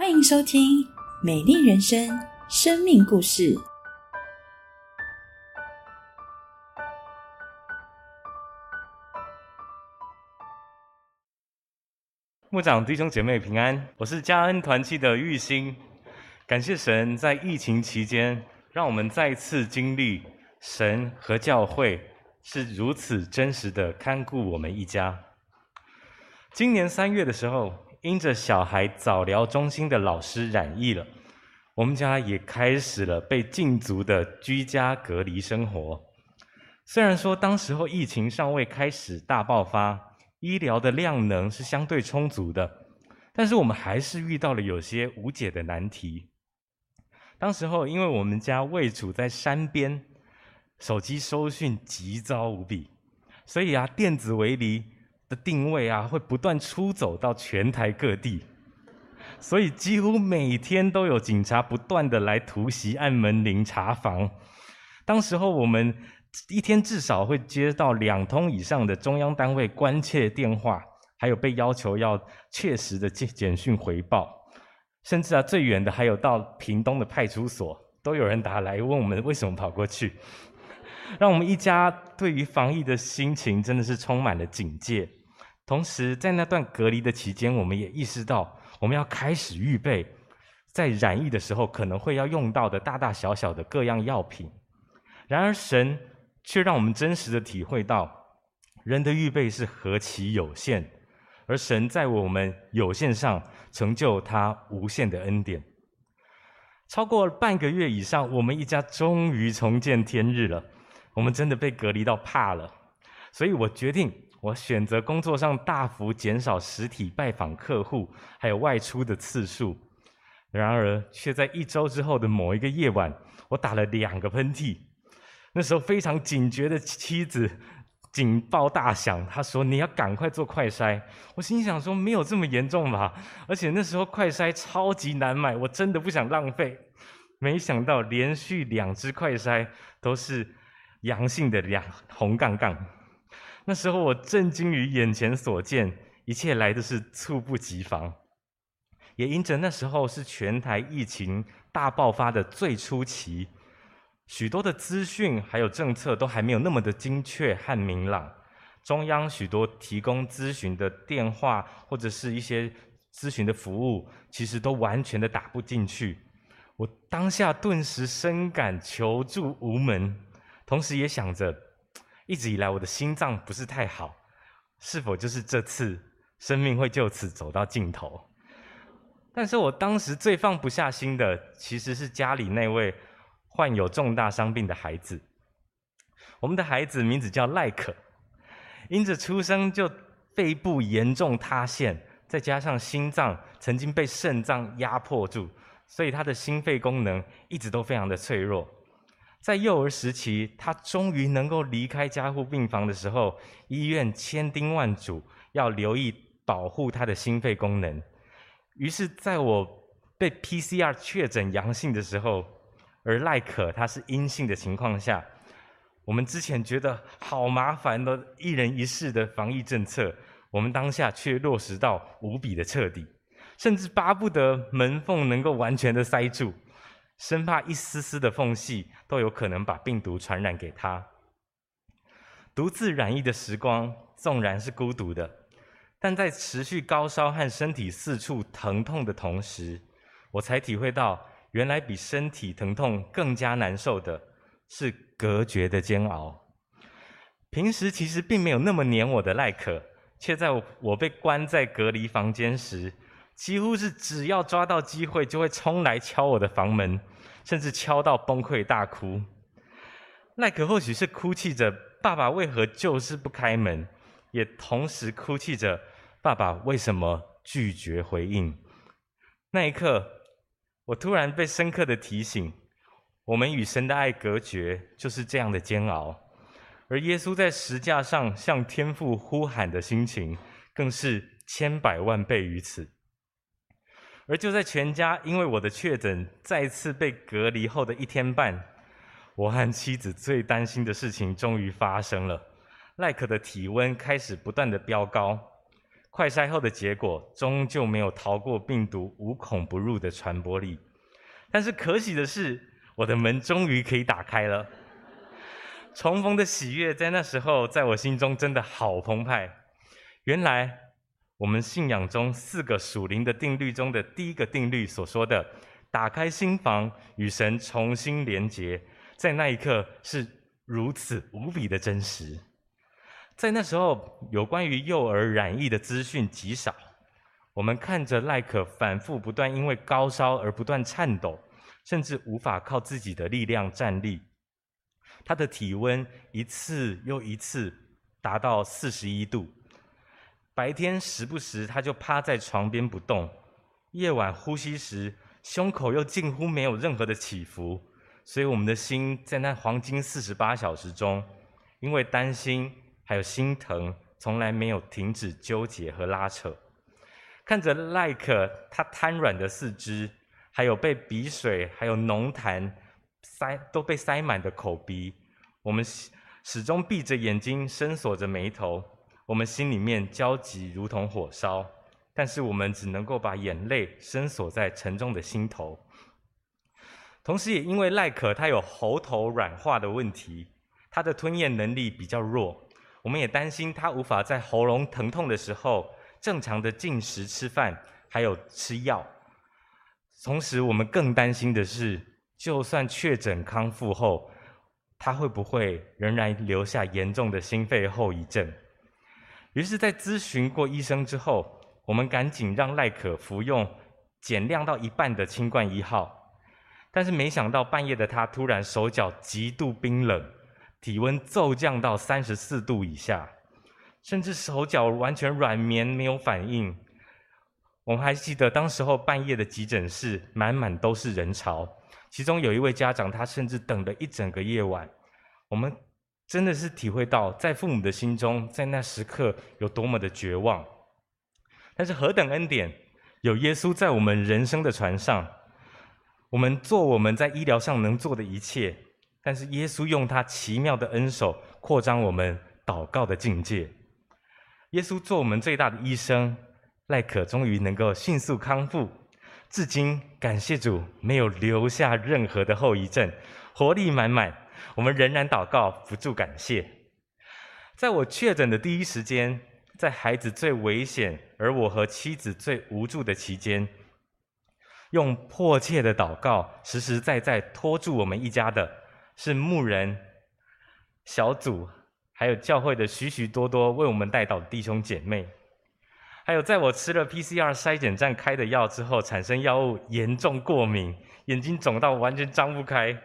欢迎收听《美丽人生》生命故事。牧长弟兄姐妹平安，我是嘉恩团契的玉兴。感谢神在疫情期间，让我们再次经历神和教会是如此真实的看顾我们一家。今年三月的时候，因着小孩早疗中心的老师染疫了，我们家也开始了被禁足的居家隔离生活。虽然说当时候疫情尚未开始大爆发。医疗的量能是相对充足的，但是我们还是遇到了有些无解的难题。当时候，因为我们家位处在山边，手机收讯极糟无比，所以啊，电子围篱的定位啊，会不断出走到全台各地，所以几乎每天都有警察不断的来突袭按门铃查房。当时候我们。一天至少会接到两通以上的中央单位关切电话，还有被要求要切实的简简讯回报，甚至啊最远的还有到屏东的派出所，都有人打来问我们为什么跑过去，让我们一家对于防疫的心情真的是充满了警戒。同时在那段隔离的期间，我们也意识到我们要开始预备，在染疫的时候可能会要用到的大大小小的各样药品。然而神。却让我们真实的体会到，人的预备是何其有限，而神在我们有限上成就他无限的恩典。超过半个月以上，我们一家终于重见天日了。我们真的被隔离到怕了，所以我决定，我选择工作上大幅减少实体拜访客户，还有外出的次数。然而，却在一周之后的某一个夜晚，我打了两个喷嚏。那时候非常警觉的妻子警报大响，他说：“你要赶快做快筛。”我心想说：“没有这么严重吧？”而且那时候快筛超级难买，我真的不想浪费。没想到连续两只快筛都是阳性的两红杠杠。那时候我震惊于眼前所见，一切来的是猝不及防。也因着那时候是全台疫情大爆发的最初期。许多的资讯还有政策都还没有那么的精确和明朗，中央许多提供咨询的电话或者是一些咨询的服务，其实都完全的打不进去。我当下顿时深感求助无门，同时也想着，一直以来我的心脏不是太好，是否就是这次生命会就此走到尽头？但是我当时最放不下心的，其实是家里那位。患有重大伤病的孩子，我们的孩子名字叫赖可，因着出生就肺部严重塌陷，再加上心脏曾经被肾脏压迫住，所以他的心肺功能一直都非常的脆弱。在幼儿时期，他终于能够离开加护病房的时候，医院千叮万嘱要留意保护他的心肺功能。于是，在我被 PCR 确诊阳性的时候，而赖可他是阴性的情况下，我们之前觉得好麻烦的一人一室的防疫政策，我们当下却落实到无比的彻底，甚至巴不得门缝能够完全的塞住，生怕一丝丝的缝隙都有可能把病毒传染给他。独自染疫的时光纵然是孤独的，但在持续高烧和身体四处疼痛的同时，我才体会到。原来比身体疼痛更加难受的是隔绝的煎熬。平时其实并没有那么黏我的赖可，却在我被关在隔离房间时，几乎是只要抓到机会就会冲来敲我的房门，甚至敲到崩溃大哭。赖可或许是哭泣着爸爸为何就是不开门，也同时哭泣着爸爸为什么拒绝回应。那一刻。我突然被深刻的提醒：我们与神的爱隔绝，就是这样的煎熬；而耶稣在石架上向天父呼喊的心情，更是千百万倍于此。而就在全家因为我的确诊再次被隔离后的一天半，我和妻子最担心的事情终于发生了：赖可的体温开始不断的飙高，快筛后的结果终究没有逃过病毒无孔不入的传播力。但是可喜的是，我的门终于可以打开了。重逢的喜悦在那时候，在我心中真的好澎湃。原来，我们信仰中四个属灵的定律中的第一个定律所说的“打开心房，与神重新连结”，在那一刻是如此无比的真实。在那时候，有关于幼儿染疫的资讯极少。我们看着赖可反复不断，因为高烧而不断颤抖，甚至无法靠自己的力量站立。他的体温一次又一次达到四十一度，白天时不时他就趴在床边不动，夜晚呼吸时胸口又近乎没有任何的起伏，所以我们的心在那黄金四十八小时中，因为担心还有心疼，从来没有停止纠结和拉扯。看着赖可他瘫软的四肢，还有被鼻水还有浓痰。塞都被塞满的口鼻，我们始终闭着眼睛，深锁着眉头，我们心里面焦急如同火烧，但是我们只能够把眼泪深锁在沉重的心头。同时，也因为赖可他有喉头软化的问题，他的吞咽能力比较弱，我们也担心他无法在喉咙疼痛的时候正常的进食、吃饭，还有吃药。同时，我们更担心的是。就算确诊康复后，他会不会仍然留下严重的心肺后遗症？于是，在咨询过医生之后，我们赶紧让赖可服用减量到一半的清冠一号。但是，没想到半夜的他突然手脚极度冰冷，体温骤降到三十四度以下，甚至手脚完全软绵，没有反应。我们还记得当时候半夜的急诊室满满都是人潮。其中有一位家长，他甚至等了一整个夜晚。我们真的是体会到，在父母的心中，在那时刻有多么的绝望。但是何等恩典，有耶稣在我们人生的船上，我们做我们在医疗上能做的一切。但是耶稣用他奇妙的恩手，扩张我们祷告的境界。耶稣做我们最大的医生，赖可终于能够迅速康复。至今，感谢主没有留下任何的后遗症，活力满满。我们仍然祷告，不住感谢。在我确诊的第一时间，在孩子最危险，而我和妻子最无助的期间，用迫切的祷告，实实在在拖住我们一家的，是牧人、小组，还有教会的许许多多为我们带祷弟兄姐妹。还有，在我吃了 PCR 筛检站开的药之后，产生药物严重过敏，眼睛肿到完全张不开，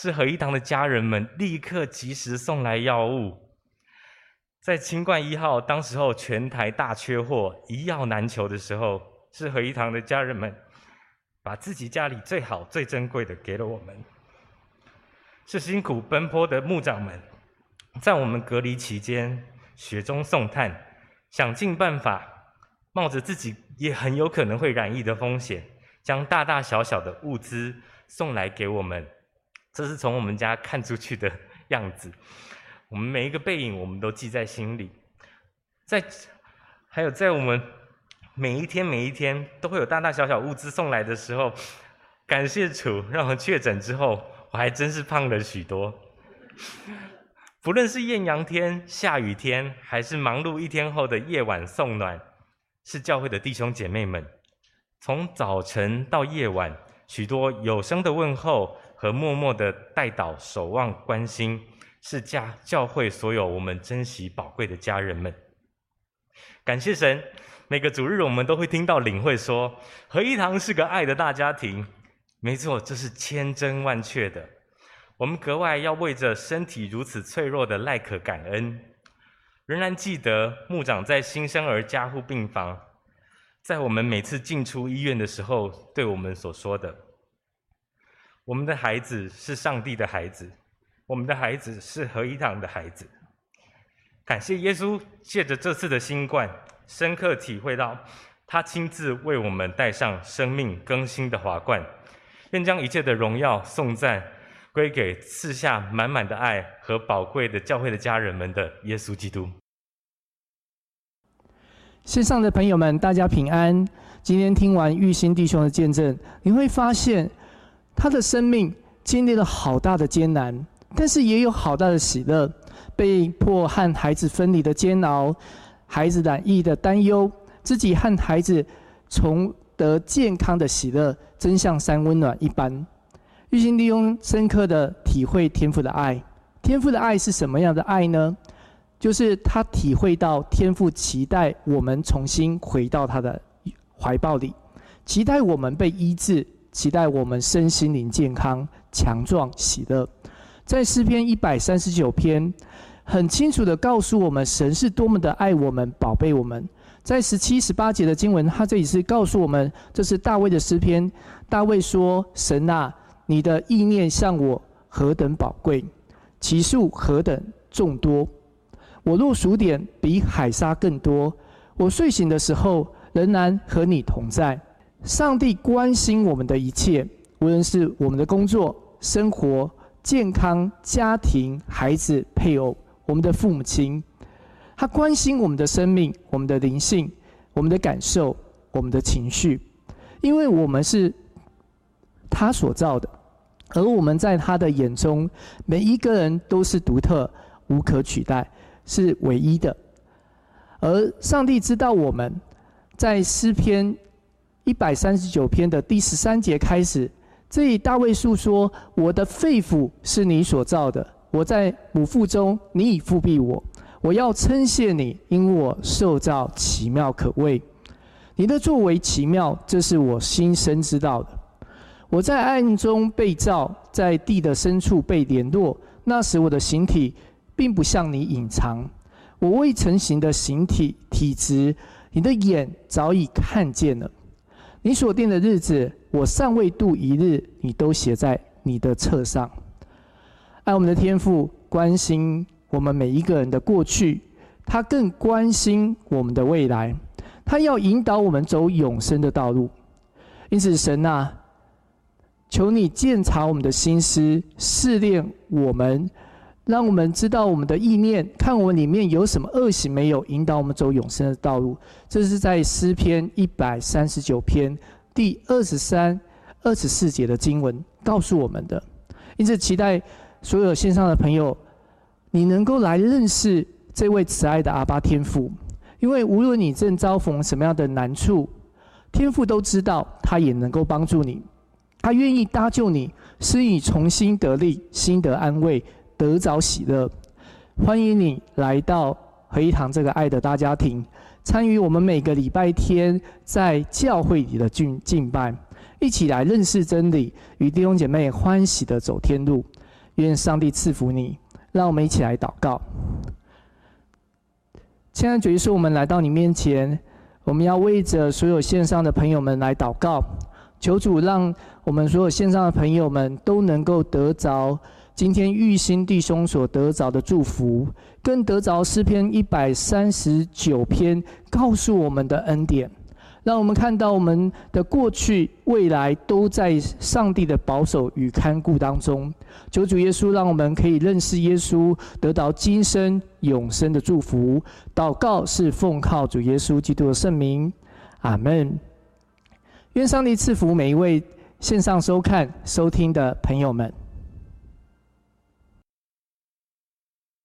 是何一堂的家人们立刻及时送来药物。在清冠一号当时候全台大缺货、一药难求的时候，是何一堂的家人们把自己家里最好、最珍贵的给了我们。是辛苦奔波的牧长们，在我们隔离期间雪中送炭，想尽办法。冒着自己也很有可能会染疫的风险，将大大小小的物资送来给我们，这是从我们家看出去的样子。我们每一个背影，我们都记在心里。在还有在我们每一天每一天都会有大大小小物资送来的时候，感谢主，让我确诊之后，我还真是胖了许多。不论是艳阳天、下雨天，还是忙碌一天后的夜晚送暖。是教会的弟兄姐妹们，从早晨到夜晚，许多有声的问候和默默的带祷、守望、关心，是家教会所有我们珍惜宝贵的家人们。感谢神，每个主日我们都会听到领会说，合一堂是个爱的大家庭。没错，这是千真万确的。我们格外要为着身体如此脆弱的赖可感恩。仍然记得牧长在新生儿加护病房，在我们每次进出医院的时候，对我们所说的：“我们的孩子是上帝的孩子，我们的孩子是合一堂的孩子。”感谢耶稣，借着这次的新冠，深刻体会到他亲自为我们戴上生命更新的华冠，愿将一切的荣耀颂赞。归给赐下满满的爱和宝贵的教会的家人们的耶稣基督。线上的朋友们，大家平安。今天听完玉兴弟兄的见证，你会发现他的生命经历了好大的艰难，但是也有好大的喜乐。被迫和孩子分离的煎熬，孩子染疫的担忧，自己和孩子重得健康的喜乐，真像山温暖一般。玉兴弟兄深刻的体会天父的爱。天父的爱是什么样的爱呢？就是他体会到天父期待我们重新回到他的怀抱里，期待我们被医治，期待我们身心灵健康、强壮、喜乐。在诗篇一百三十九篇，很清楚的告诉我们，神是多么的爱我们、宝贝我们。在十七、十八节的经文，他这里是告诉我们，这是大卫的诗篇。大卫说：“神啊，你的意念向我何等宝贵，其数何等众多。”我若数点，比海沙更多。我睡醒的时候，仍然和你同在。上帝关心我们的一切，无论是我们的工作、生活、健康、家庭、孩子、配偶、我们的父母亲，他关心我们的生命、我们的灵性、我们的感受、我们的情绪，因为我们是他所造的，而我们在他的眼中，每一个人都是独特、无可取代。是唯一的，而上帝知道我们，在诗篇一百三十九篇的第十三节开始，这里大卫诉说：“我的肺腑是你所造的，我在母腹中，你已复庇我。我要称谢你，因我受造奇妙可畏。你的作为奇妙，这是我心生知道的。我在暗中被造，在地的深处被联络，那时我的形体。”并不向你隐藏，我未成形的形体体质，你的眼早已看见了。你所定的日子，我尚未度一日，你都写在你的册上。爱我们的天父关心我们每一个人的过去，他更关心我们的未来，他要引导我们走永生的道路。因此，神啊，求你鉴察我们的心思，试炼我们。让我们知道我们的意念，看我们里面有什么恶行没有，引导我们走永生的道路。这是在诗篇一百三十九篇第二十三、二十四节的经文告诉我们的。因此，期待所有线上的朋友，你能够来认识这位慈爱的阿巴天父。因为无论你正遭逢什么样的难处，天父都知道，他也能够帮助你，他愿意搭救你，使你重新得力，心得安慰。得着喜乐，欢迎你来到合一堂这个爱的大家庭，参与我们每个礼拜天在教会里的敬敬拜，一起来认识真理，与弟兄姐妹欢喜的走天路。愿上帝赐福你，让我们一起来祷告。亲爱的主耶稣，我们来到你面前，我们要为着所有线上的朋友们来祷告，求主让我们所有线上的朋友们都能够得着。今天玉兴弟兄所得着的祝福，更得着诗篇一百三十九篇告诉我们的恩典，让我们看到我们的过去、未来都在上帝的保守与看顾当中。求主耶稣，让我们可以认识耶稣，得到今生永生的祝福。祷告是奉靠主耶稣基督的圣名，阿门。愿上帝赐福每一位线上收看、收听的朋友们。